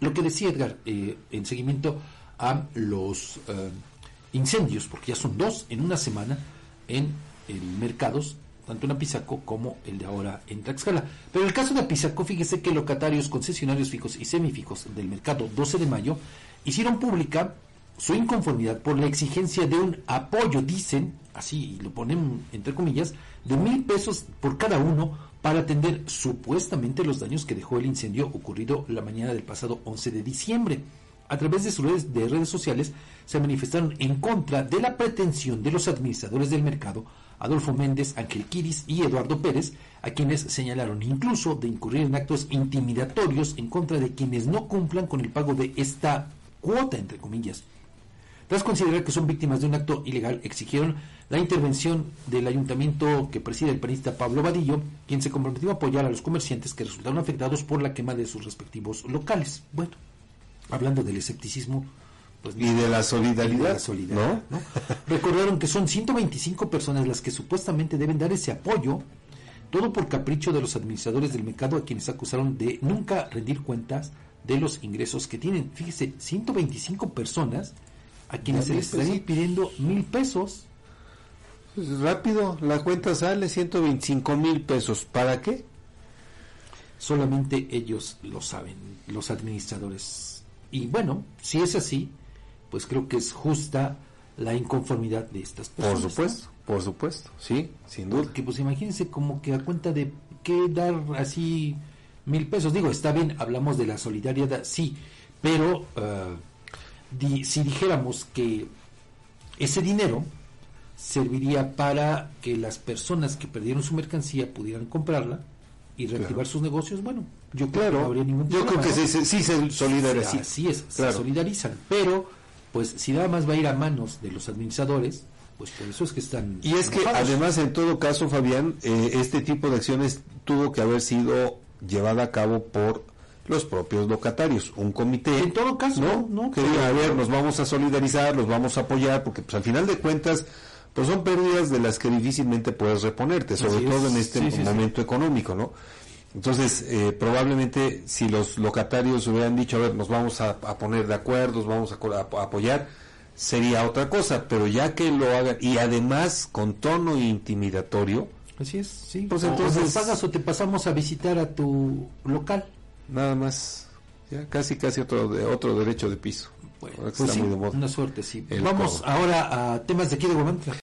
lo que decía Edgar, eh, en seguimiento a los eh, incendios, porque ya son dos en una semana en el mercados, tanto en Apizaco como el de ahora en Tlaxcala. Pero en el caso de Apizaco, fíjese que locatarios, concesionarios fijos y semifijos del mercado 12 de mayo hicieron pública su inconformidad por la exigencia de un apoyo, dicen, así lo ponen entre comillas, de mil pesos por cada uno para atender supuestamente los daños que dejó el incendio ocurrido la mañana del pasado 11 de diciembre. A través de sus redes, de redes sociales se manifestaron en contra de la pretensión de los administradores del mercado, Adolfo Méndez, Ángel Quiris y Eduardo Pérez, a quienes señalaron incluso de incurrir en actos intimidatorios en contra de quienes no cumplan con el pago de esta cuota, entre comillas. Tras considerar que son víctimas de un acto ilegal, exigieron la intervención del ayuntamiento que preside el panista Pablo Vadillo, quien se comprometió a apoyar a los comerciantes que resultaron afectados por la quema de sus respectivos locales. Bueno, hablando del escepticismo, pues, y de la solidaridad, ¿no? Recordaron que son 125 personas las que supuestamente deben dar ese apoyo, todo por capricho de los administradores del mercado a quienes acusaron de nunca rendir cuentas de los ingresos que tienen. Fíjese, 125 personas a quienes se les están pidiendo mil pesos. Pues rápido, la cuenta sale 125 mil pesos. ¿Para qué? Solamente ellos lo saben, los administradores. Y bueno, si es así, pues creo que es justa la inconformidad de estas personas. Por supuesto, por supuesto, sí, sin duda. Porque pues imagínense como que a cuenta de qué dar así mil pesos. Digo, está bien, hablamos de la solidaridad, sí, pero uh, si dijéramos que ese dinero serviría para que las personas que perdieron su mercancía pudieran comprarla y reactivar sus negocios, bueno, yo creo que no habría ningún problema. Yo creo que sí, sí, se solidarizan. Así es, se solidarizan, pero pues si nada más va a ir a manos de los administradores, pues por eso es que están... Y es que además en todo caso, Fabián, eh, este tipo de acciones tuvo que haber sido llevada a cabo por los propios locatarios, un comité. En todo caso, ¿no? ¿no? Que diga, a ver, nos vamos a solidarizar, los vamos a apoyar, porque pues al final de cuentas, pues son pérdidas de las que difícilmente puedes reponerte, sobre todo en este momento económico, ¿no? Entonces, eh, probablemente si los locatarios hubieran dicho, a ver, nos vamos a, poner de acuerdo, nos vamos a, apoyar, sería otra cosa, pero ya que lo hagan, y además con tono intimidatorio, Así es, sí. Pues entonces pagas o te pasamos a visitar a tu local nada más. Ya casi, casi otro, de, otro derecho de piso. Bueno, pues sí, una suerte, sí. Vamos ahora a temas de aquí de Guamantla.